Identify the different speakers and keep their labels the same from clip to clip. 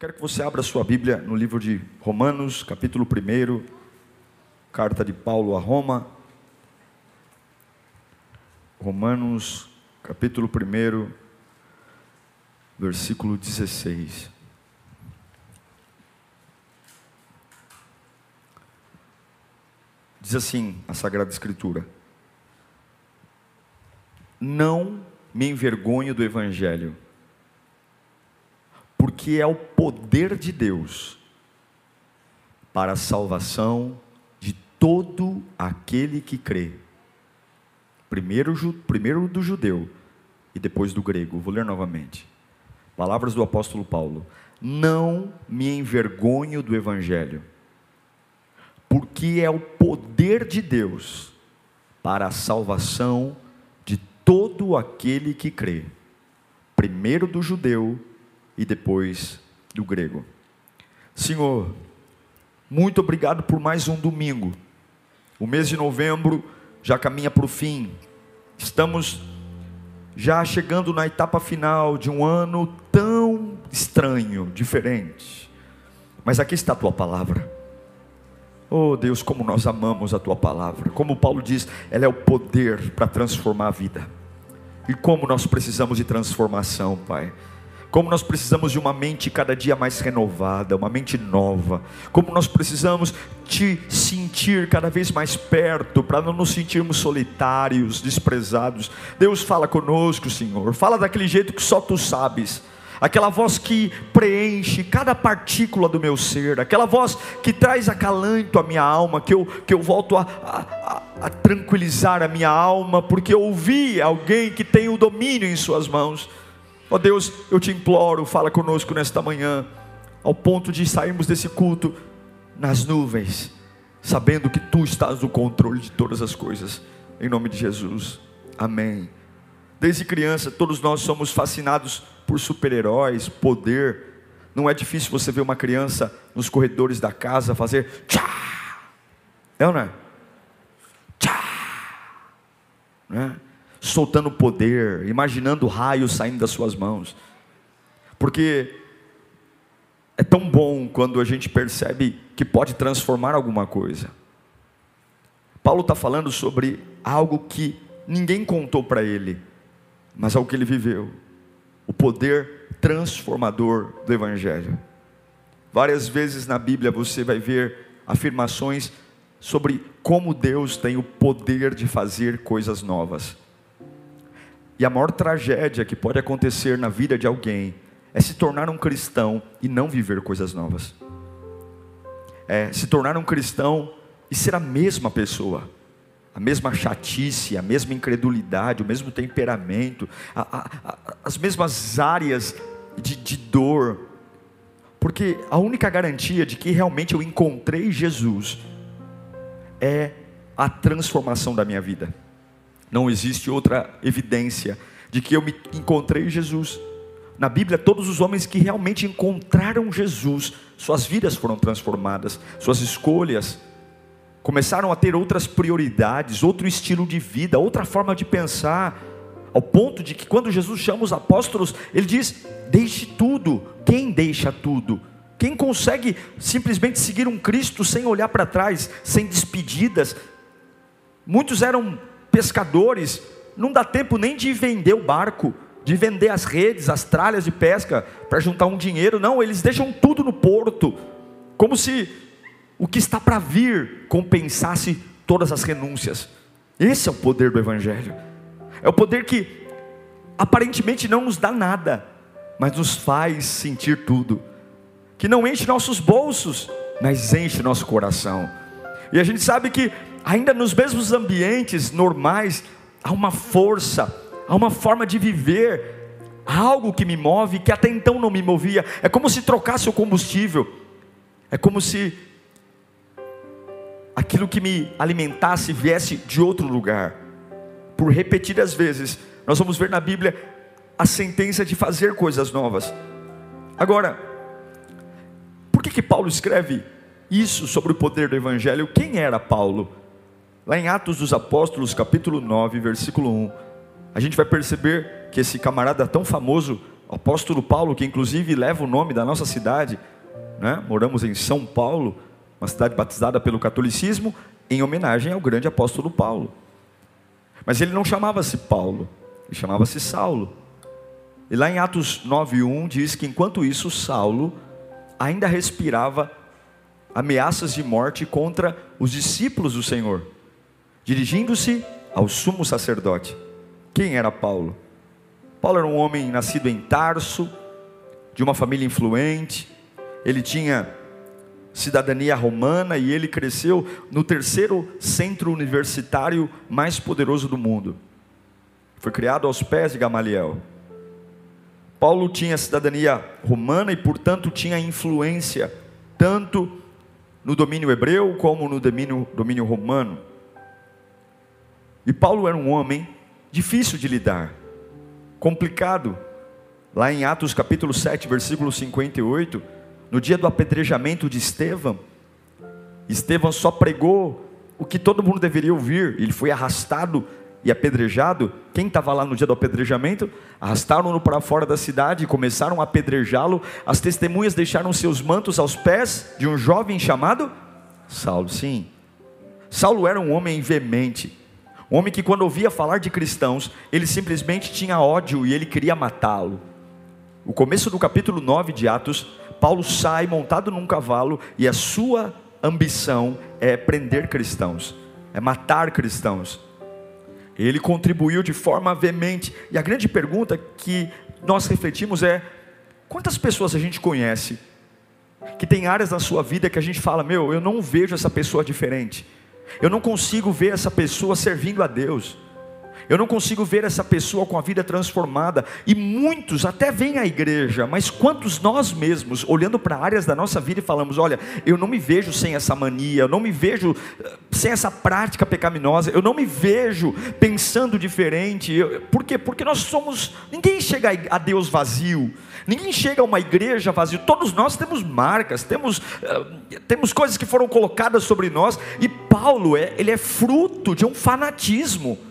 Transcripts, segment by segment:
Speaker 1: Quero que você abra sua Bíblia no livro de Romanos, capítulo 1, carta de Paulo a Roma. Romanos, capítulo 1, versículo 16. Diz assim a Sagrada Escritura: Não me envergonho do Evangelho, porque é o poder de Deus para a salvação de todo aquele que crê. Primeiro, primeiro do judeu e depois do grego. Vou ler novamente. Palavras do apóstolo Paulo: Não me envergonho do evangelho, porque é o poder de Deus para a salvação de todo aquele que crê, primeiro do judeu e depois do grego. Senhor, muito obrigado por mais um domingo. O mês de novembro já caminha para o fim. Estamos já chegando na etapa final de um ano tão estranho, diferente. Mas aqui está a tua palavra. Oh Deus, como nós amamos a tua palavra. Como Paulo diz, ela é o poder para transformar a vida. E como nós precisamos de transformação, Pai. Como nós precisamos de uma mente cada dia mais renovada, uma mente nova. Como nós precisamos te sentir cada vez mais perto, para não nos sentirmos solitários, desprezados. Deus fala conosco, Senhor. Fala daquele jeito que só tu sabes aquela voz que preenche cada partícula do meu ser, aquela voz que traz acalanto à minha alma, que eu, que eu volto a, a, a tranquilizar a minha alma, porque eu ouvi alguém que tem o domínio em Suas mãos. Ó Deus, eu te imploro, fala conosco nesta manhã, ao ponto de sairmos desse culto nas nuvens, sabendo que tu estás no controle de todas as coisas, em nome de Jesus, amém. Desde criança, todos nós somos fascinados por super-heróis, poder. Não é difícil você ver uma criança nos corredores da casa fazer tchá, é ou não é? Tchá, não é? Soltando poder, imaginando raios saindo das suas mãos. Porque é tão bom quando a gente percebe que pode transformar alguma coisa. Paulo está falando sobre algo que ninguém contou para ele, mas algo que ele viveu: o poder transformador do Evangelho. Várias vezes na Bíblia você vai ver afirmações sobre como Deus tem o poder de fazer coisas novas. E a maior tragédia que pode acontecer na vida de alguém é se tornar um cristão e não viver coisas novas. É se tornar um cristão e ser a mesma pessoa, a mesma chatice, a mesma incredulidade, o mesmo temperamento, a, a, a, as mesmas áreas de, de dor. Porque a única garantia de que realmente eu encontrei Jesus é a transformação da minha vida. Não existe outra evidência de que eu me encontrei Jesus. Na Bíblia, todos os homens que realmente encontraram Jesus, suas vidas foram transformadas, suas escolhas começaram a ter outras prioridades, outro estilo de vida, outra forma de pensar, ao ponto de que quando Jesus chama os apóstolos, ele diz: Deixe tudo. Quem deixa tudo? Quem consegue simplesmente seguir um Cristo sem olhar para trás, sem despedidas? Muitos eram pescadores, não dá tempo nem de vender o barco, de vender as redes, as tralhas de pesca para juntar um dinheiro, não, eles deixam tudo no porto, como se o que está para vir compensasse todas as renúncias. Esse é o poder do Evangelho, é o poder que aparentemente não nos dá nada, mas nos faz sentir tudo, que não enche nossos bolsos, mas enche nosso coração. E a gente sabe que ainda nos mesmos ambientes normais, há uma força, há uma forma de viver, algo que me move que até então não me movia. É como se trocasse o combustível. É como se aquilo que me alimentasse viesse de outro lugar. Por repetidas vezes, nós vamos ver na Bíblia a sentença de fazer coisas novas. Agora, por que que Paulo escreve isso sobre o poder do evangelho? Quem era Paulo? Lá em Atos dos Apóstolos, capítulo 9, versículo 1, a gente vai perceber que esse camarada tão famoso, o apóstolo Paulo, que inclusive leva o nome da nossa cidade, né? moramos em São Paulo, uma cidade batizada pelo catolicismo, em homenagem ao grande apóstolo Paulo. Mas ele não chamava-se Paulo, ele chamava-se Saulo. E lá em Atos 9:1 diz que enquanto isso Saulo ainda respirava ameaças de morte contra os discípulos do Senhor, dirigindo-se ao sumo sacerdote. Quem era Paulo? Paulo era um homem nascido em Tarso, de uma família influente, ele tinha cidadania romana e ele cresceu no terceiro centro universitário mais poderoso do mundo. Foi criado aos pés de Gamaliel. Paulo tinha cidadania romana e, portanto, tinha influência tanto no domínio hebreu como no domínio, domínio romano. E Paulo era um homem difícil de lidar, complicado. Lá em Atos capítulo 7, versículo 58, no dia do apedrejamento de Estevão, Estevão só pregou o que todo mundo deveria ouvir, ele foi arrastado e apedrejado. Quem estava lá no dia do apedrejamento? Arrastaram-no para fora da cidade e começaram a apedrejá-lo. As testemunhas deixaram seus mantos aos pés de um jovem chamado Saulo. Sim, Saulo era um homem veemente, um homem que, quando ouvia falar de cristãos, ele simplesmente tinha ódio e ele queria matá-lo. O começo do capítulo 9 de Atos Paulo sai montado num cavalo e a sua ambição é prender cristãos, é matar cristãos. Ele contribuiu de forma veemente. E a grande pergunta que nós refletimos é: quantas pessoas a gente conhece que tem áreas na sua vida que a gente fala, meu, eu não vejo essa pessoa diferente. Eu não consigo ver essa pessoa servindo a Deus. Eu não consigo ver essa pessoa com a vida transformada. E muitos até vêm à igreja, mas quantos nós mesmos, olhando para áreas da nossa vida e falamos: olha, eu não me vejo sem essa mania, eu não me vejo eh, sem essa prática pecaminosa, eu não me vejo pensando diferente. por quê? Porque nós somos. Ninguém chega a Deus vazio. Ninguém chega a uma igreja vazio. Todos nós temos marcas, temos, uh, temos coisas que foram colocadas sobre nós. E Paulo é, ele é fruto de um fanatismo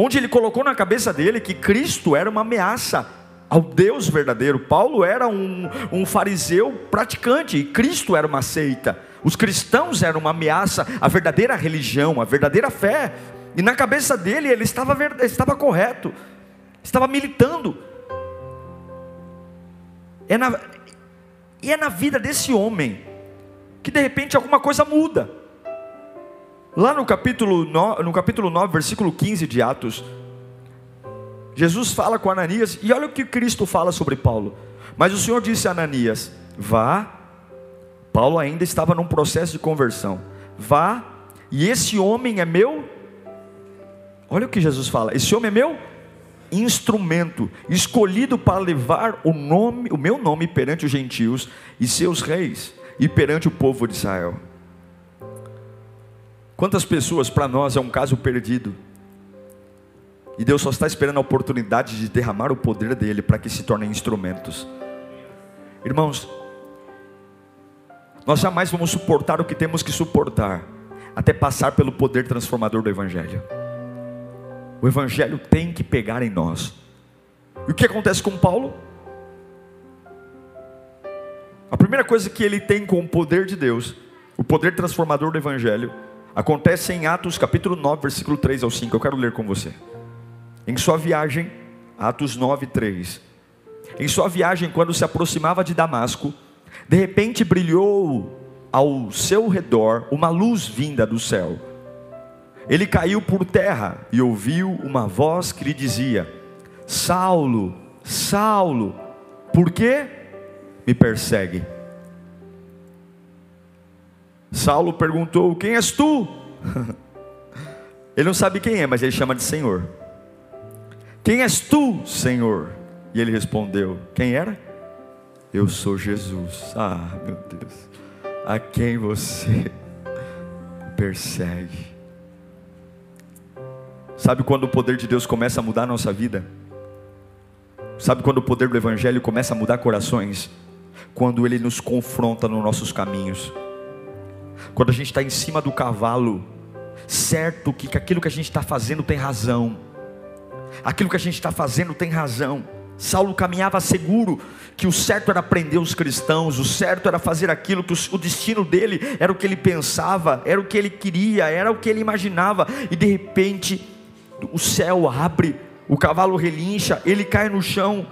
Speaker 1: onde ele colocou na cabeça dele que Cristo era uma ameaça ao Deus verdadeiro. Paulo era um, um fariseu praticante e Cristo era uma seita. Os cristãos eram uma ameaça à verdadeira religião, à verdadeira fé. E na cabeça dele ele estava, estava correto, estava militando. É na, e é na vida desse homem que de repente alguma coisa muda. Lá no capítulo, 9, no capítulo 9, versículo 15 de Atos, Jesus fala com Ananias, e olha o que Cristo fala sobre Paulo. Mas o Senhor disse a Ananias: Vá, Paulo ainda estava num processo de conversão. Vá, e esse homem é meu. Olha o que Jesus fala: Esse homem é meu instrumento, escolhido para levar o nome, o meu nome perante os gentios e seus reis e perante o povo de Israel. Quantas pessoas para nós é um caso perdido? E Deus só está esperando a oportunidade de derramar o poder dele para que se tornem instrumentos. Irmãos, nós jamais vamos suportar o que temos que suportar, até passar pelo poder transformador do Evangelho. O Evangelho tem que pegar em nós. E o que acontece com Paulo? A primeira coisa que ele tem com o poder de Deus, o poder transformador do Evangelho, Acontece em Atos capítulo 9, versículo 3 ao 5. Eu quero ler com você. Em sua viagem, Atos 9, 3. Em sua viagem, quando se aproximava de Damasco, de repente brilhou ao seu redor uma luz vinda do céu. Ele caiu por terra e ouviu uma voz que lhe dizia: Saulo, Saulo, por que me persegue? Saulo perguntou: Quem és tu? ele não sabe quem é, mas ele chama de Senhor. Quem és tu, Senhor? E ele respondeu: Quem era? Eu sou Jesus. Ah, meu Deus. a quem você persegue. Sabe quando o poder de Deus começa a mudar a nossa vida? Sabe quando o poder do Evangelho começa a mudar corações? Quando ele nos confronta nos nossos caminhos. Quando a gente está em cima do cavalo, certo que aquilo que a gente está fazendo tem razão, aquilo que a gente está fazendo tem razão. Saulo caminhava seguro que o certo era prender os cristãos, o certo era fazer aquilo que o destino dele era o que ele pensava, era o que ele queria, era o que ele imaginava, e de repente o céu abre, o cavalo relincha, ele cai no chão,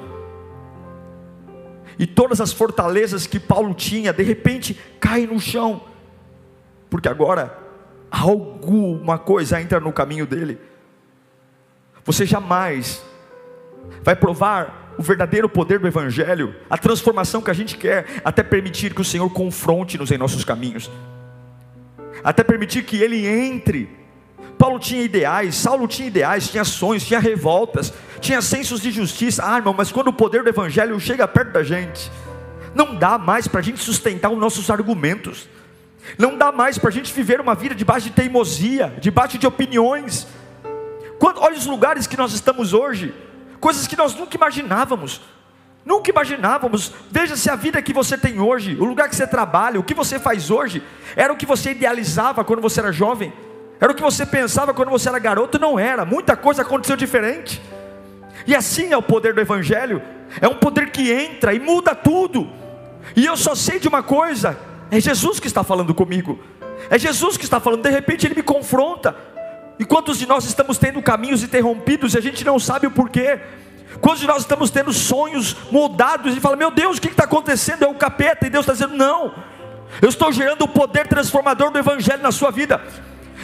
Speaker 1: e todas as fortalezas que Paulo tinha, de repente caem no chão, porque agora alguma coisa entra no caminho dele. Você jamais vai provar o verdadeiro poder do Evangelho, a transformação que a gente quer, até permitir que o Senhor confronte-nos em nossos caminhos, até permitir que Ele entre. Paulo tinha ideais, Saulo tinha ideais, tinha sonhos, tinha revoltas, tinha sensos de justiça. Ah, irmão, mas quando o poder do Evangelho chega perto da gente, não dá mais para a gente sustentar os nossos argumentos, não dá mais para a gente viver uma vida debaixo de teimosia, debaixo de opiniões. Quando, olha os lugares que nós estamos hoje, coisas que nós nunca imaginávamos. Nunca imaginávamos. Veja se a vida que você tem hoje, o lugar que você trabalha, o que você faz hoje, era o que você idealizava quando você era jovem, era o que você pensava quando você era garoto, não era. Muita coisa aconteceu diferente. E assim é o poder do Evangelho, é um poder que entra e muda tudo. E eu só sei de uma coisa: é Jesus que está falando comigo, é Jesus que está falando. De repente ele me confronta, e quantos de nós estamos tendo caminhos interrompidos e a gente não sabe o porquê? Quantos de nós estamos tendo sonhos mudados e fala, meu Deus, o que está acontecendo? É o capeta, e Deus está dizendo, não, eu estou gerando o poder transformador do Evangelho na sua vida.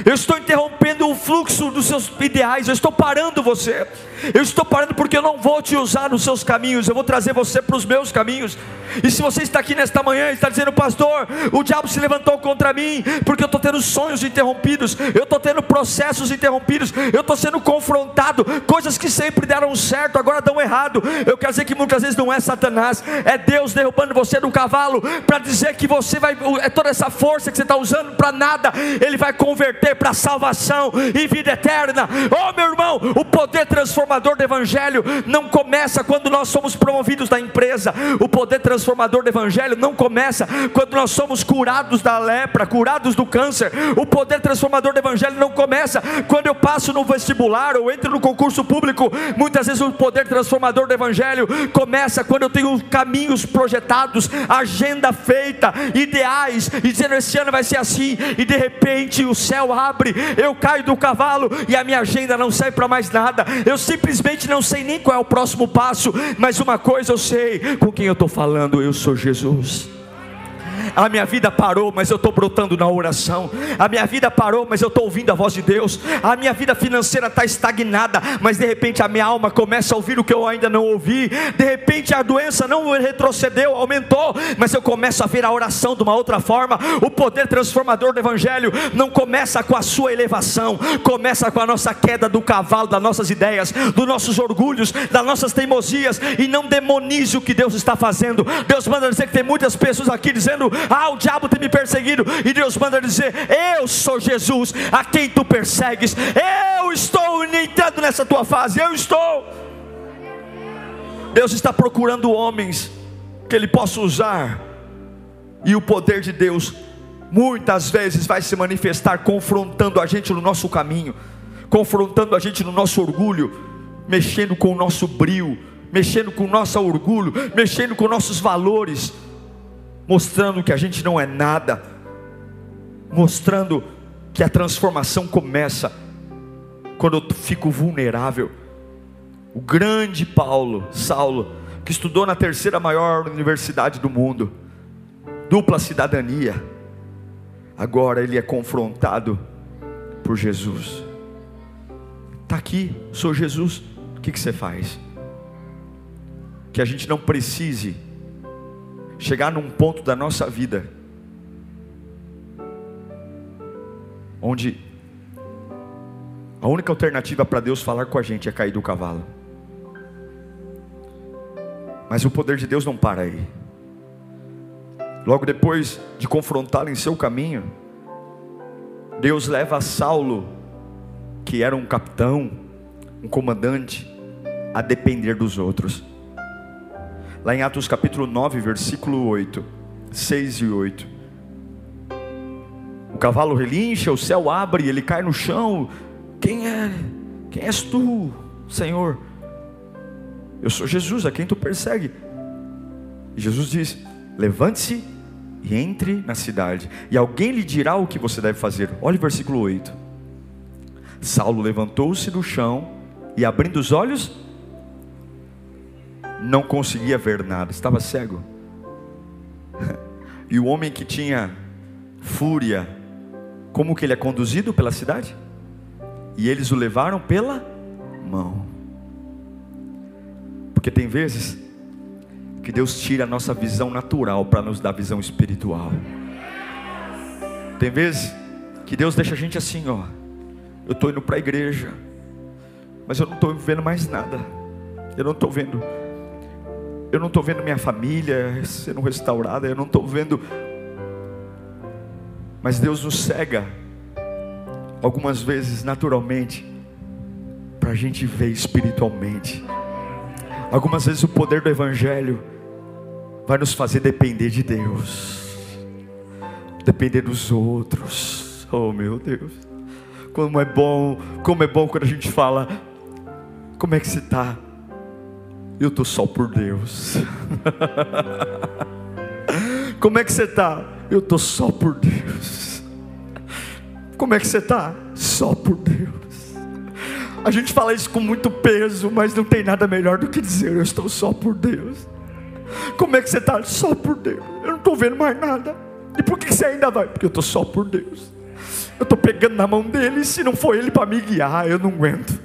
Speaker 1: Eu estou interrompendo o fluxo dos seus ideais, eu estou parando você. Eu estou parando porque eu não vou te usar nos seus caminhos, eu vou trazer você para os meus caminhos. E se você está aqui nesta manhã e está dizendo, pastor, o diabo se levantou contra mim, porque eu estou tendo sonhos interrompidos, eu estou tendo processos interrompidos, eu estou sendo confrontado, coisas que sempre deram certo, agora dão errado. Eu quero dizer que muitas vezes não é Satanás, é Deus derrubando você do cavalo, para dizer que você vai, é toda essa força que você está usando para nada, Ele vai converter para salvação e vida eterna. Oh meu irmão, o poder transformador do Evangelho não começa quando nós somos promovidos da empresa, o poder transformador do Evangelho não começa quando nós somos curados da lepra, curados do câncer. O poder transformador do Evangelho não começa quando eu passo no vestibular ou entro no concurso público. Muitas vezes o poder transformador do Evangelho começa quando eu tenho caminhos projetados, agenda feita, ideais, e dizendo esse ano vai ser assim, e de repente o céu abre, eu caio do cavalo e a minha agenda não serve para mais nada. Eu simplesmente não sei nem qual é o próximo passo, mas uma coisa eu sei com quem eu estou falando eu sou Jesus. A minha vida parou, mas eu estou brotando na oração. A minha vida parou, mas eu estou ouvindo a voz de Deus. A minha vida financeira está estagnada, mas de repente a minha alma começa a ouvir o que eu ainda não ouvi. De repente a doença não retrocedeu, aumentou, mas eu começo a ver a oração de uma outra forma. O poder transformador do Evangelho não começa com a sua elevação, começa com a nossa queda do cavalo, das nossas ideias, dos nossos orgulhos, das nossas teimosias, e não demonize o que Deus está fazendo. Deus manda dizer que tem muitas pessoas aqui dizendo: ah, o diabo tem me perseguido. E Deus manda dizer: Eu sou Jesus, a quem tu persegues. Eu estou entrando nessa tua fase. Eu estou. Deus está procurando homens que Ele possa usar. E o poder de Deus muitas vezes vai se manifestar confrontando a gente no nosso caminho, confrontando a gente no nosso orgulho, mexendo com o nosso brio, mexendo com o nosso orgulho, mexendo com nossos valores mostrando que a gente não é nada, mostrando que a transformação começa quando eu fico vulnerável. O grande Paulo, Saulo, que estudou na terceira maior universidade do mundo, dupla cidadania, agora ele é confrontado por Jesus. Está aqui, sou Jesus, o que, que você faz? Que a gente não precise chegar num ponto da nossa vida onde a única alternativa para Deus falar com a gente é cair do cavalo. Mas o poder de Deus não para aí. Logo depois de confrontá-lo em seu caminho, Deus leva Saulo, que era um capitão, um comandante, a depender dos outros. Lá em Atos capítulo 9, versículo 8, 6 e 8. O cavalo relincha, o céu abre, ele cai no chão. Quem é? Quem és tu, Senhor? Eu sou Jesus, a quem tu persegue. E Jesus diz: Levante-se e entre na cidade, e alguém lhe dirá o que você deve fazer. Olha o versículo 8. Saulo levantou-se do chão e, abrindo os olhos, não conseguia ver nada, estava cego. E o homem que tinha fúria, como que ele é conduzido pela cidade? E eles o levaram pela mão. Porque tem vezes que Deus tira a nossa visão natural para nos dar visão espiritual. Tem vezes que Deus deixa a gente assim, ó. Eu estou indo para a igreja, mas eu não estou vendo mais nada. Eu não estou vendo. Eu não estou vendo minha família sendo restaurada. Eu não estou vendo. Mas Deus nos cega algumas vezes naturalmente para a gente ver espiritualmente. Algumas vezes o poder do Evangelho vai nos fazer depender de Deus, depender dos outros. Oh meu Deus, como é bom, como é bom quando a gente fala, como é que você está? Eu estou só por Deus. como é que você está? Eu estou só por Deus. Como é que você está? Só por Deus. A gente fala isso com muito peso, mas não tem nada melhor do que dizer: Eu estou só por Deus. Como é que você está? Só por Deus. Eu não estou vendo mais nada. E por que você ainda vai? Porque eu estou só por Deus. Eu estou pegando na mão dele. E se não for ele para me guiar, eu não aguento.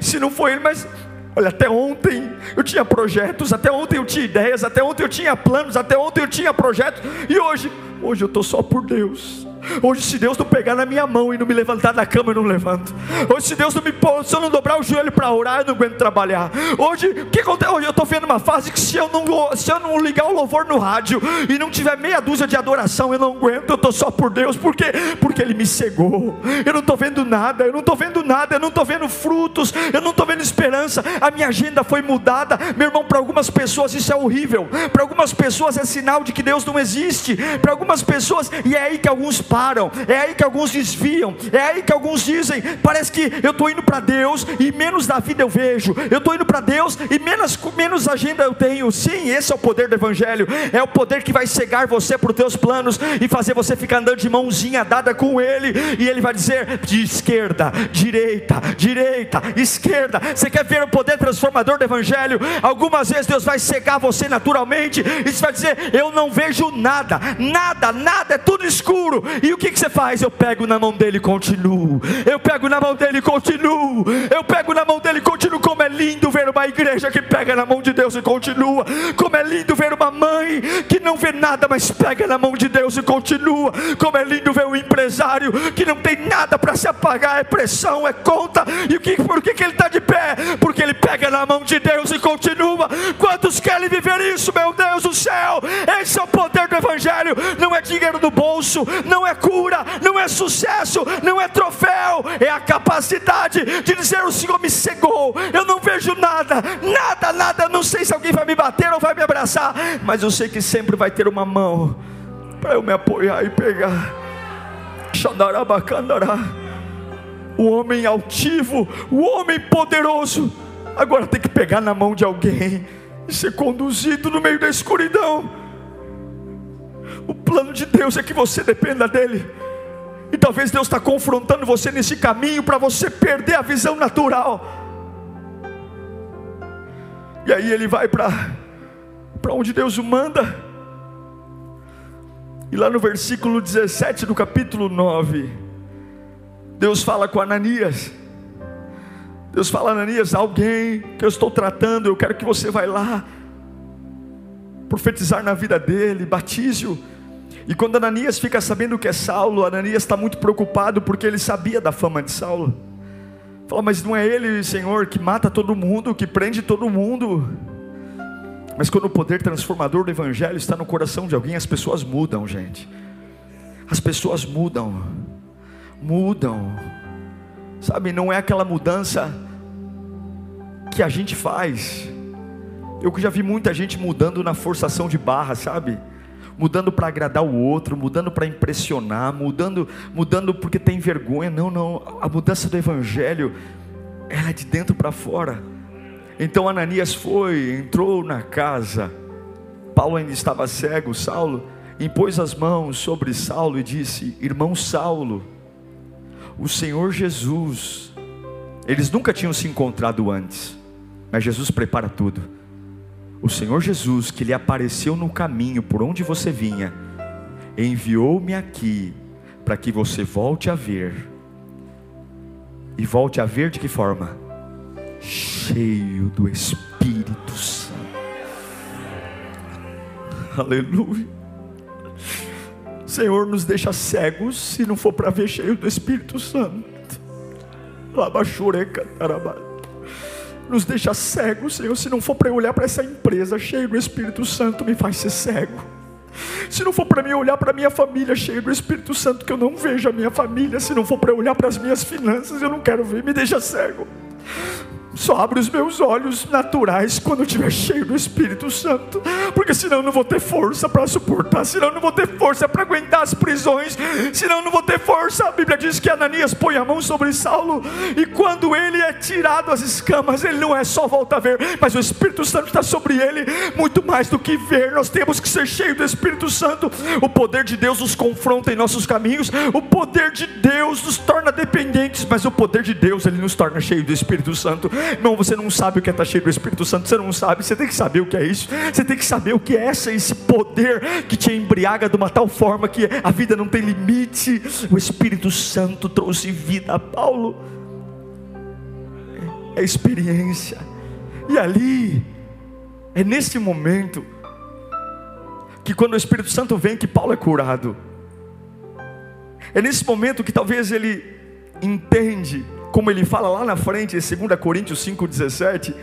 Speaker 1: Se não for ele, mas Olha, até ontem eu tinha projetos, até ontem eu tinha ideias, até ontem eu tinha planos, até ontem eu tinha projetos, e hoje, hoje eu estou só por Deus. Hoje, se Deus não pegar na minha mão e não me levantar da cama, eu não levanto. Hoje, se Deus não me pôr, se eu não dobrar o joelho para orar, eu não aguento trabalhar. Hoje, o que acontece? Hoje eu estou vendo uma fase que se eu, não, se eu não ligar o louvor no rádio e não tiver meia dúzia de adoração, eu não aguento, eu estou só por Deus. Por quê? Porque Ele me cegou. Eu não estou vendo nada, eu não estou vendo nada, eu não estou vendo frutos, eu não estou vendo esperança. A minha agenda foi mudada. Meu irmão, para algumas pessoas isso é horrível. Para algumas pessoas é sinal de que Deus não existe. Para algumas pessoas, e é aí que alguns param, é aí que alguns desviam, é aí que alguns dizem: parece que eu estou indo para Deus e menos da vida eu vejo, eu estou indo para Deus e menos, menos agenda eu tenho. Sim, esse é o poder do Evangelho, é o poder que vai cegar você para os teus planos e fazer você ficar andando de mãozinha dada com Ele, e Ele vai dizer: de esquerda, direita, direita, esquerda. Você quer ver o poder transformador do Evangelho? Algumas vezes Deus vai cegar você naturalmente, e você vai dizer: eu não vejo nada, nada, nada, é tudo escuro. E o que, que você faz? Eu pego na mão dele e continuo. Eu pego na mão dele e continuo. Eu pego na mão dele e continuo. Como é lindo ver uma igreja que pega na mão de Deus e continua. Como é lindo ver uma mãe que não vê nada, mas pega na mão de Deus e continua. Como é lindo ver um empresário que não tem nada para se apagar, é pressão, é conta. E o que, por que, que ele está de pé? Porque ele pega na mão de Deus e continua. Quantos querem viver isso, meu Deus do céu? Esse é o poder do Evangelho. Não é dinheiro no bolso, não é cura não é sucesso, não é troféu, é a capacidade de dizer: O Senhor me cegou, eu não vejo nada, nada, nada. Não sei se alguém vai me bater ou vai me abraçar, mas eu sei que sempre vai ter uma mão para eu me apoiar e pegar. O homem altivo, o homem poderoso, agora tem que pegar na mão de alguém e ser conduzido no meio da escuridão. O plano de Deus é que você dependa dEle. E talvez Deus está confrontando você nesse caminho para você perder a visão natural. E aí ele vai para onde Deus o manda. E lá no versículo 17 do capítulo 9, Deus fala com Ananias. Deus fala, Ananias, alguém que eu estou tratando, eu quero que você vá lá, profetizar na vida dele, batize-o e quando Ananias fica sabendo que é Saulo, Ananias está muito preocupado porque ele sabia da fama de Saulo. Fala, mas não é ele, Senhor, que mata todo mundo, que prende todo mundo. Mas quando o poder transformador do Evangelho está no coração de alguém, as pessoas mudam, gente. As pessoas mudam, mudam, sabe? Não é aquela mudança que a gente faz. Eu já vi muita gente mudando na forçação de barra, sabe? Mudando para agradar o outro, mudando para impressionar, mudando, mudando porque tem vergonha. Não, não. A mudança do evangelho é de dentro para fora. Então Ananias foi, entrou na casa. Paulo ainda estava cego, Saulo impôs as mãos sobre Saulo e disse: Irmão Saulo, o Senhor Jesus, eles nunca tinham se encontrado antes, mas Jesus prepara tudo. O Senhor Jesus, que lhe apareceu no caminho por onde você vinha, enviou-me aqui para que você volte a ver. E volte a ver de que forma? Cheio do Espírito Santo. Aleluia. Senhor, nos deixa cegos se não for para ver cheio do Espírito Santo. Nos deixa cegos, Senhor, se não for para eu olhar para essa empresa cheia do Espírito Santo, me faz ser cego. Se não for para mim olhar para minha família cheia do Espírito Santo, que eu não vejo a minha família, se não for para olhar para as minhas finanças, eu não quero ver, me deixa cego. Só abre os meus olhos naturais quando eu estiver cheio do Espírito Santo, porque senão eu não vou ter força para suportar, senão eu não vou ter força para aguentar as prisões, senão eu não vou ter força. A Bíblia diz que Ananias põe a mão sobre Saulo, e quando ele é tirado as escamas, ele não é só volta a ver, mas o Espírito Santo está sobre ele, muito mais do que ver. Nós temos que ser cheios do Espírito Santo. O poder de Deus nos confronta em nossos caminhos, o poder de Deus nos torna dependentes, mas o poder de Deus ele nos torna cheios do Espírito Santo. Irmão, você não sabe o que é estar cheio do Espírito Santo, você não sabe, você tem que saber o que é isso, você tem que saber o que é essa, esse poder que te embriaga de uma tal forma que a vida não tem limite. O Espírito Santo trouxe vida a Paulo, é experiência, e ali, é nesse momento, que quando o Espírito Santo vem, que Paulo é curado. É nesse momento que talvez ele entende como ele fala lá na frente, em 2 Coríntios 5,17.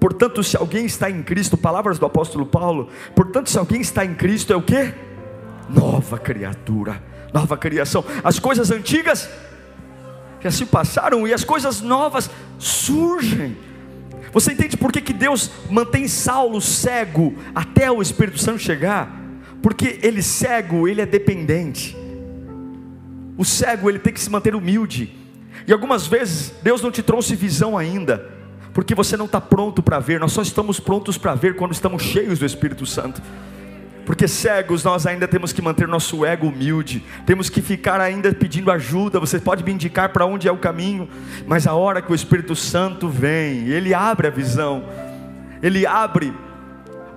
Speaker 1: Portanto, se alguém está em Cristo, palavras do apóstolo Paulo, portanto, se alguém está em Cristo, é o que? Nova criatura, nova criação. As coisas antigas já se passaram e as coisas novas surgem. Você entende por que, que Deus mantém Saulo cego até o Espírito Santo chegar? Porque ele cego, ele é dependente. O cego, ele tem que se manter humilde. E algumas vezes Deus não te trouxe visão ainda, porque você não está pronto para ver, nós só estamos prontos para ver quando estamos cheios do Espírito Santo. Porque cegos nós ainda temos que manter nosso ego humilde, temos que ficar ainda pedindo ajuda. Você pode me indicar para onde é o caminho, mas a hora que o Espírito Santo vem, ele abre a visão, ele abre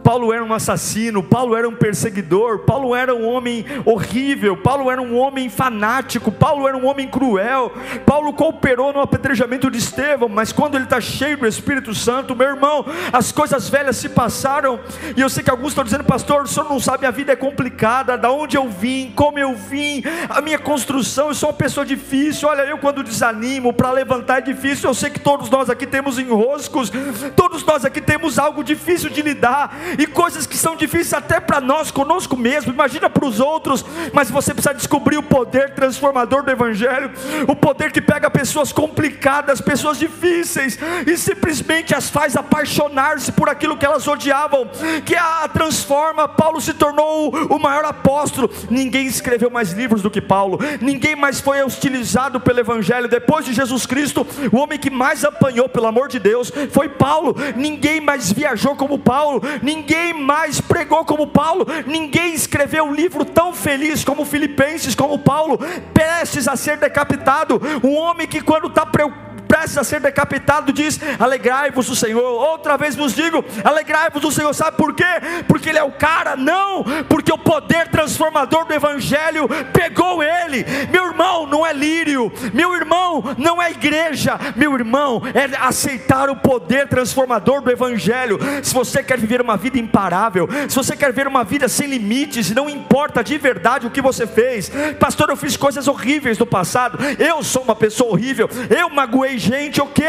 Speaker 1: Paulo era um assassino, Paulo era um perseguidor, Paulo era um homem horrível, Paulo era um homem fanático, Paulo era um homem cruel, Paulo cooperou no apedrejamento de Estevão, mas quando ele está cheio do Espírito Santo, meu irmão, as coisas velhas se passaram, e eu sei que alguns estão dizendo, pastor, o senhor não sabe, a vida é complicada, da onde eu vim, como eu vim, a minha construção, eu sou uma pessoa difícil, olha, eu quando desanimo, para levantar é difícil, eu sei que todos nós aqui temos enroscos, todos nós aqui temos algo difícil de lidar, e coisas que são difíceis até para nós, conosco mesmo, imagina para os outros, mas você precisa descobrir o poder transformador do Evangelho, o poder que pega pessoas complicadas, pessoas difíceis, e simplesmente as faz apaixonar-se por aquilo que elas odiavam, que a transforma. Paulo se tornou o maior apóstolo, ninguém escreveu mais livros do que Paulo, ninguém mais foi hostilizado pelo Evangelho, depois de Jesus Cristo, o homem que mais apanhou, pelo amor de Deus, foi Paulo, ninguém mais viajou como Paulo, ninguém ninguém mais pregou como Paulo, ninguém escreveu um livro tão feliz como Filipenses, como Paulo, prestes a ser decapitado. Um homem que, quando está preocupado, prestes a ser decapitado, diz: Alegrai-vos do Senhor. Outra vez vos digo: Alegrai-vos do Senhor. Sabe por quê? Porque Ele é o cara? Não, porque o poder transformador do Evangelho pegou ele. Meu irmão, não é lírio, meu irmão, não é igreja, meu irmão, é aceitar o poder transformador do Evangelho. Se você quer viver uma vida imparável, se você quer ver uma vida sem limites, não importa de verdade o que você fez, pastor, eu fiz coisas horríveis no passado, eu sou uma pessoa horrível, eu magoei gente, ok,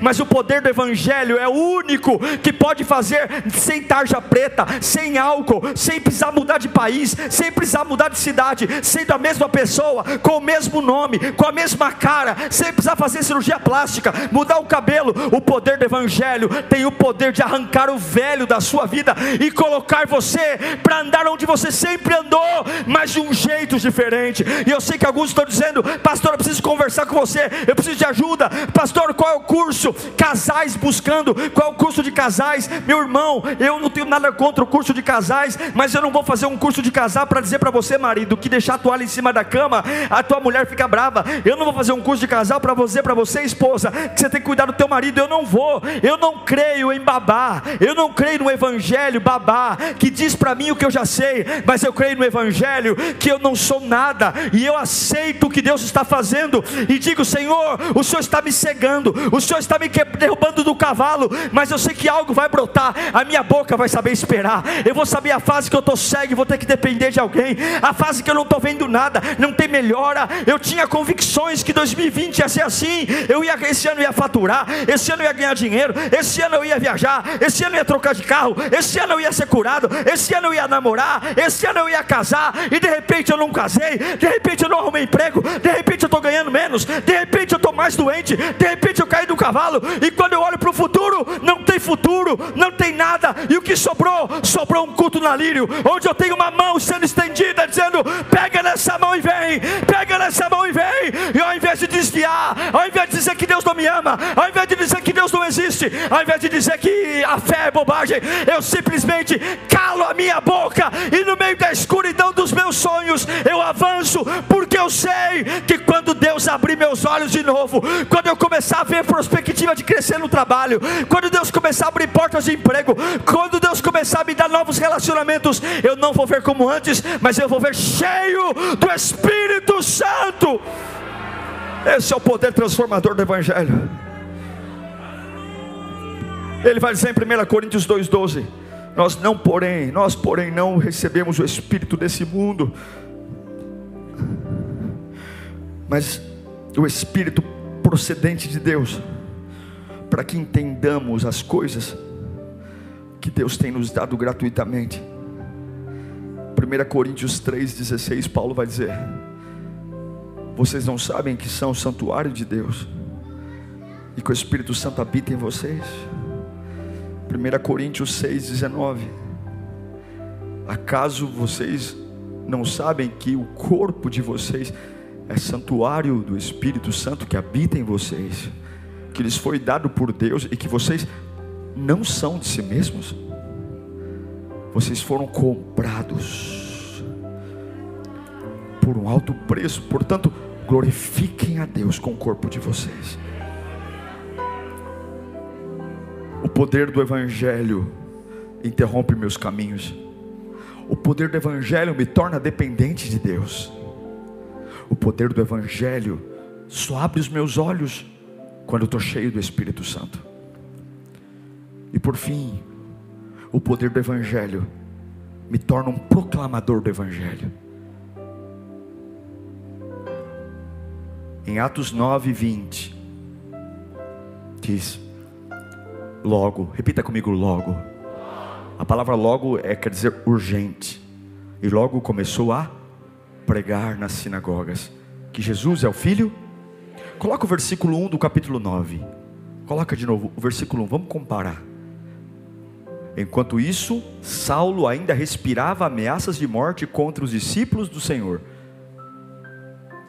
Speaker 1: mas o poder do Evangelho é o único que pode fazer sem tarja preta, sem álcool, sem precisar mudar de país, sem precisar mudar de cidade, sendo a mesma pessoa, com o mesmo nome, com a mesma cara, sem precisar fazer cirurgia plástica, mudar o cabelo. O poder do Evangelho tem o poder de arrancar o velho da sua vida e colocar você para andar onde você sempre andou, mas de um jeito diferente. E eu sei que alguns estão dizendo, pastor, eu preciso conversar com você, eu preciso de ajuda, pastor, qual é o curso? Casais buscando, qual é o curso de casais? Meu irmão, eu não tenho nada contra o curso de casais, mas eu não vou fazer um curso de casal para dizer para você, marido, que deixar a toalha em cima da cama, a tua mulher fica brava. Eu não vou fazer um curso de casal para você, para você, esposa, que você tem que cuidar do teu marido. Eu não vou. Eu não creio em babá. Eu não creio no evangelho babá que diz para mim o que eu já sei, mas eu creio no evangelho que eu não sou nada e eu aceito o que Deus está fazendo e digo, Senhor, o Senhor está me cegando, o Senhor está me derrubando do cavalo, mas eu sei que algo vai brotar. A minha boca vai saber esperar. Eu vou saber a fase que eu estou cego e vou ter que depender de alguém. A fase que eu não estou vendo nada, não tem melhora. Eu tinha convicções que 2020 ia ser assim. Eu ia esse ano ia faturar, esse ano eu ia ganhar dinheiro, esse ano eu ia viajar, esse ano eu ia trocar de carro, esse ano eu ia ser curado, esse ano eu ia namorar, esse ano eu ia casar e de repente eu não casei, de repente eu não arrumei emprego, de repente eu estou ganhando menos, de repente eu estou mais doente, de repente eu caí do cavalo e quando eu olho para o futuro não tem futuro, não tem nada e o que sobrou? Sobrou um culto na lírio, onde eu tenho uma mão sendo estendida dizendo pega nessa mão e vem, pega nessa mão e vem e ao invés de desviar, ao invés de dizer que Deus não me ama, ao invés de dizer que Deus não existe, ao invés de dizer que a fé é bobagem, eu simplesmente calo a minha boca e no meio da escuridão dos meus sonhos eu avanço, porque eu sei que quando Deus abrir meus olhos de novo, quando eu começar a ver perspectiva de crescer no trabalho, quando Deus começar a abrir portas de emprego, quando Deus começar a me dar novos relacionamentos, eu não vou ver como antes, mas eu vou ver cheio do Espírito Santo. Esse é o poder transformador do Evangelho. Ele vai dizer em 1 Coríntios 2,12: Nós não, porém, nós, porém, não recebemos o Espírito desse mundo, mas o Espírito procedente de Deus, para que entendamos as coisas que Deus tem nos dado gratuitamente. 1 Coríntios 3,16, Paulo vai dizer: Vocês não sabem que são o santuário de Deus e que o Espírito Santo habita em vocês? 1 Coríntios 6,19 Acaso vocês não sabem que o corpo de vocês é santuário do Espírito Santo que habita em vocês, que lhes foi dado por Deus e que vocês não são de si mesmos? Vocês foram comprados por um alto preço, portanto, glorifiquem a Deus com o corpo de vocês. O poder do Evangelho interrompe meus caminhos. O poder do Evangelho me torna dependente de Deus. O poder do Evangelho só abre os meus olhos quando eu estou cheio do Espírito Santo. E por fim, o poder do Evangelho me torna um proclamador do Evangelho. Em Atos 9, 20, diz: Logo, repita comigo, logo. A palavra logo é, quer dizer urgente. E logo começou a pregar nas sinagogas que Jesus é o Filho. Coloca o versículo 1 do capítulo 9. Coloca de novo o versículo 1, vamos comparar. Enquanto isso, Saulo ainda respirava ameaças de morte contra os discípulos do Senhor.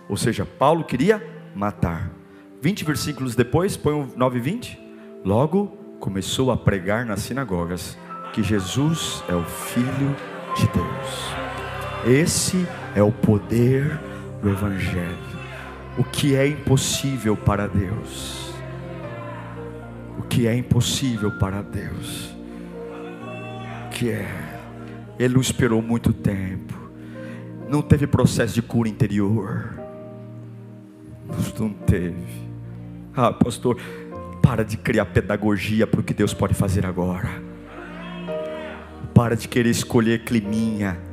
Speaker 1: Ou seja, Paulo queria matar. 20 versículos depois, põe o 9 e 20. Logo começou a pregar nas sinagogas que Jesus é o Filho de Deus. Esse é o poder do Evangelho. O que é impossível para Deus. O que é impossível para Deus. Que é. Ele não esperou muito tempo. Não teve processo de cura interior. Não teve. Ah, pastor, para de criar pedagogia para o que Deus pode fazer agora. Para de querer escolher climinha.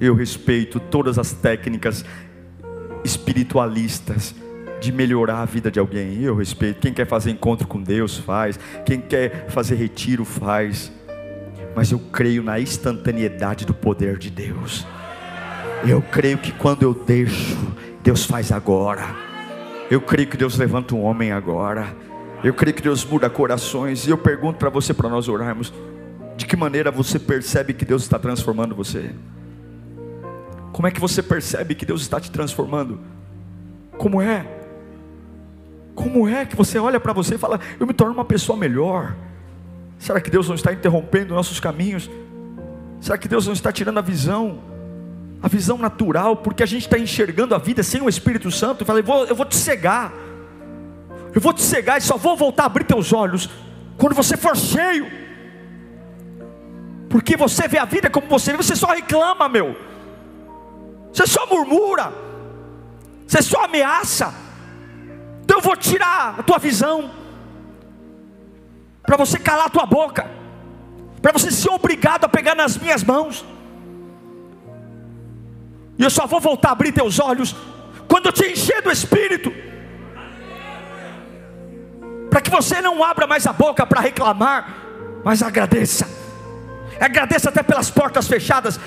Speaker 1: Eu respeito todas as técnicas espiritualistas de melhorar a vida de alguém, eu respeito. Quem quer fazer encontro com Deus, faz. Quem quer fazer retiro, faz. Mas eu creio na instantaneidade do poder de Deus. Eu creio que quando eu deixo, Deus faz agora. Eu creio que Deus levanta um homem agora. Eu creio que Deus muda corações. E eu pergunto para você, para nós orarmos: de que maneira você percebe que Deus está transformando você? Como é que você percebe que Deus está te transformando? Como é? Como é que você olha para você e fala, eu me torno uma pessoa melhor? Será que Deus não está interrompendo nossos caminhos? Será que Deus não está tirando a visão? A visão natural, porque a gente está enxergando a vida sem o Espírito Santo. Eu falei, vou, eu vou te cegar. Eu vou te cegar e só vou voltar a abrir teus olhos quando você for cheio. Porque você vê a vida como você vê, você só reclama, meu. Você só murmura. Você só ameaça. Então eu vou tirar a tua visão. Para você calar a tua boca. Para você ser obrigado a pegar nas minhas mãos. E eu só vou voltar a abrir teus olhos quando eu te encher do Espírito. Para que você não abra mais a boca para reclamar, mas agradeça. Agradeça até pelas portas fechadas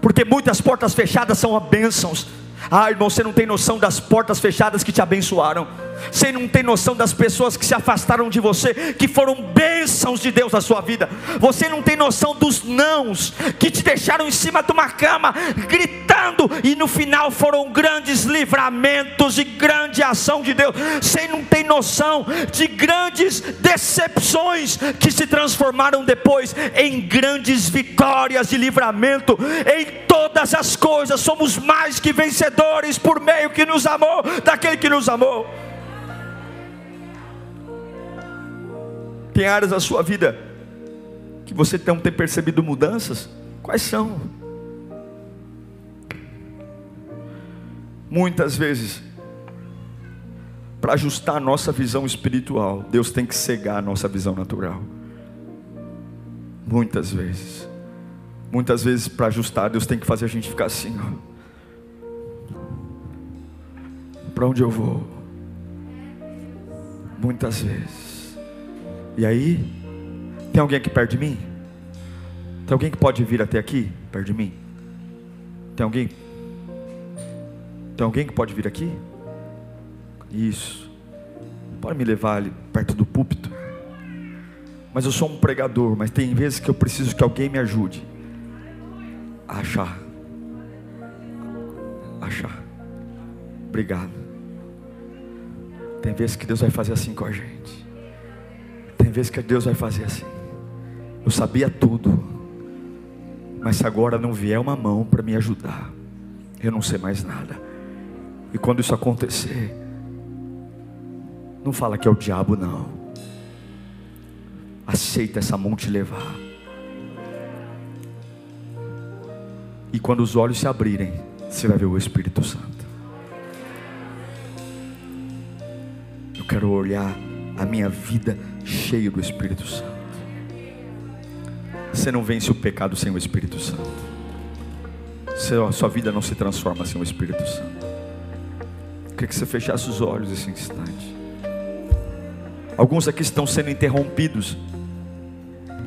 Speaker 1: porque muitas portas fechadas são bênçãos. Ah, irmão, você não tem noção das portas fechadas que te abençoaram. Você não tem noção das pessoas que se afastaram de você, que foram bênçãos de Deus na sua vida. Você não tem noção dos nãos que te deixaram em cima de uma cama, gritando, e no final foram grandes livramentos e grande ação de Deus. Você não tem noção de grandes decepções que se transformaram depois em grandes vitórias de livramento. Em todas as coisas somos mais que vencedores por meio que nos amou, daquele que nos amou. Tem áreas da sua vida que você não tem percebido mudanças? Quais são? Muitas vezes, para ajustar a nossa visão espiritual, Deus tem que cegar a nossa visão natural. Muitas vezes. Muitas vezes, para ajustar, Deus tem que fazer a gente ficar assim, Para onde eu vou? Muitas vezes. E aí, tem alguém aqui perto de mim? Tem alguém que pode vir até aqui, perto de mim? Tem alguém? Tem alguém que pode vir aqui? Isso. Pode me levar ali perto do púlpito. Mas eu sou um pregador, mas tem vezes que eu preciso que alguém me ajude a achar. Achar. Obrigado. Tem vezes que Deus vai fazer assim com a gente. Tem vezes que Deus vai fazer assim. Eu sabia tudo, mas se agora não vier uma mão para me ajudar, eu não sei mais nada. E quando isso acontecer, não fala que é o diabo, não. Aceita essa mão te levar. E quando os olhos se abrirem, você vai ver o Espírito Santo. Quero olhar a minha vida cheio do Espírito Santo. Você não vence o pecado sem o Espírito Santo. A sua vida não se transforma sem o Espírito Santo. Eu queria que você fechasse os olhos esse instante. Alguns aqui estão sendo interrompidos.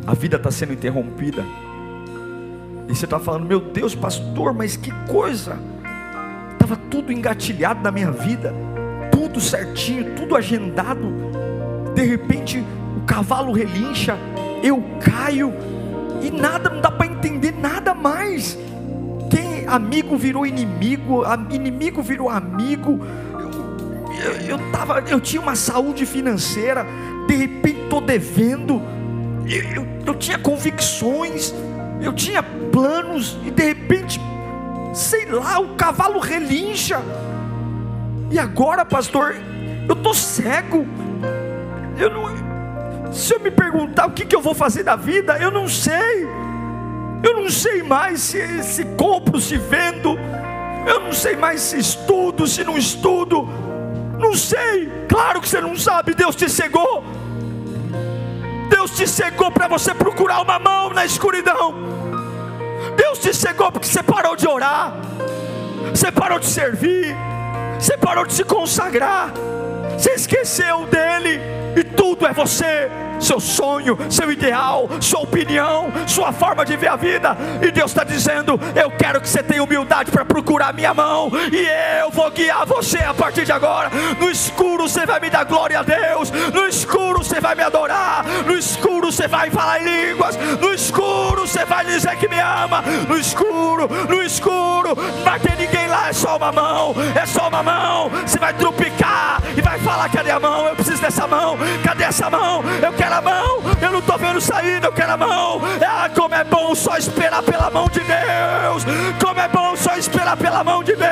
Speaker 1: A vida está sendo interrompida. E você está falando, meu Deus, pastor, mas que coisa! Estava tudo engatilhado na minha vida, tudo certinho, tudo agendado de repente o cavalo relincha, eu caio e nada, não dá para entender nada mais. Quem amigo virou inimigo, inimigo virou amigo. Eu, eu, tava, eu tinha uma saúde financeira, de repente estou devendo. Eu, eu, eu tinha convicções, eu tinha planos, e de repente, sei lá, o cavalo relincha. E agora, pastor, eu estou cego, eu não, se eu me perguntar o que, que eu vou fazer da vida, eu não sei. Eu não sei mais se, se compro, se vendo. Eu não sei mais se estudo, se não estudo. Não sei. Claro que você não sabe. Deus te cegou. Deus te cegou para você procurar uma mão na escuridão. Deus te cegou porque você parou de orar. Você parou de servir. Você parou de se consagrar. Você esqueceu dele. E tudo é você seu sonho, seu ideal, sua opinião, sua forma de ver a vida. E Deus está dizendo: Eu quero que você tenha humildade para procurar a minha mão, e eu vou guiar você a partir de agora. No escuro você vai me dar glória a Deus, no escuro você vai me adorar, no escuro você vai falar em línguas, no escuro você vai dizer que me ama, no escuro, no escuro, não vai ter ninguém lá, é só uma mão, é só uma mão. Você vai trupicar e vai falar: Cadê a mão? Eu preciso dessa mão, cadê essa mão? Eu quero quero a mão, eu não estou vendo saída, eu quero a mão. Ah, como é bom só esperar pela mão de Deus, como é bom só esperar pela mão de Deus.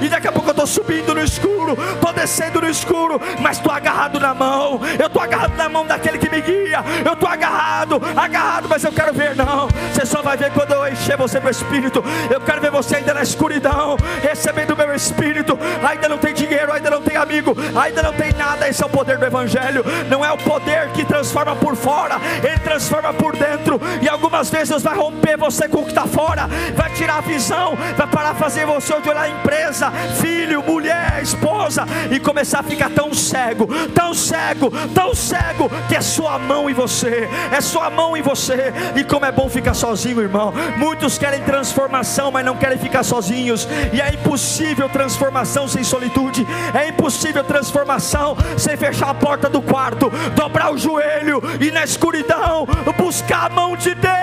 Speaker 1: E daqui a pouco eu estou subindo no escuro, estou descendo no escuro, mas estou agarrado na mão, eu estou agarrado na mão daquele que me guia, eu estou agarrado, agarrado, mas eu quero ver, não. Você só vai ver quando eu encher você do Espírito. Eu quero ver você ainda na escuridão, recebendo o meu Espírito. Ainda não tem dinheiro, ainda não tem amigo, ainda não tem nada, esse é o poder do Evangelho. Não é o poder que transforma por fora, ele transforma por dentro. E algumas vezes vai romper você com o que está fora, vai tirar a visão, vai parar fazer você olhar a empresa, filho, mulher, esposa, e começar a ficar tão cego, tão cego, tão cego, que é sua mão em você, é sua mão em você. E como é bom ficar sozinho, irmão. Muitos querem transformação, mas não querem ficar sozinhos. E é impossível transformação sem solitude, é impossível transformação sem fechar a porta do quarto, dobrar o joelho e na escuridão buscar a mão de Deus.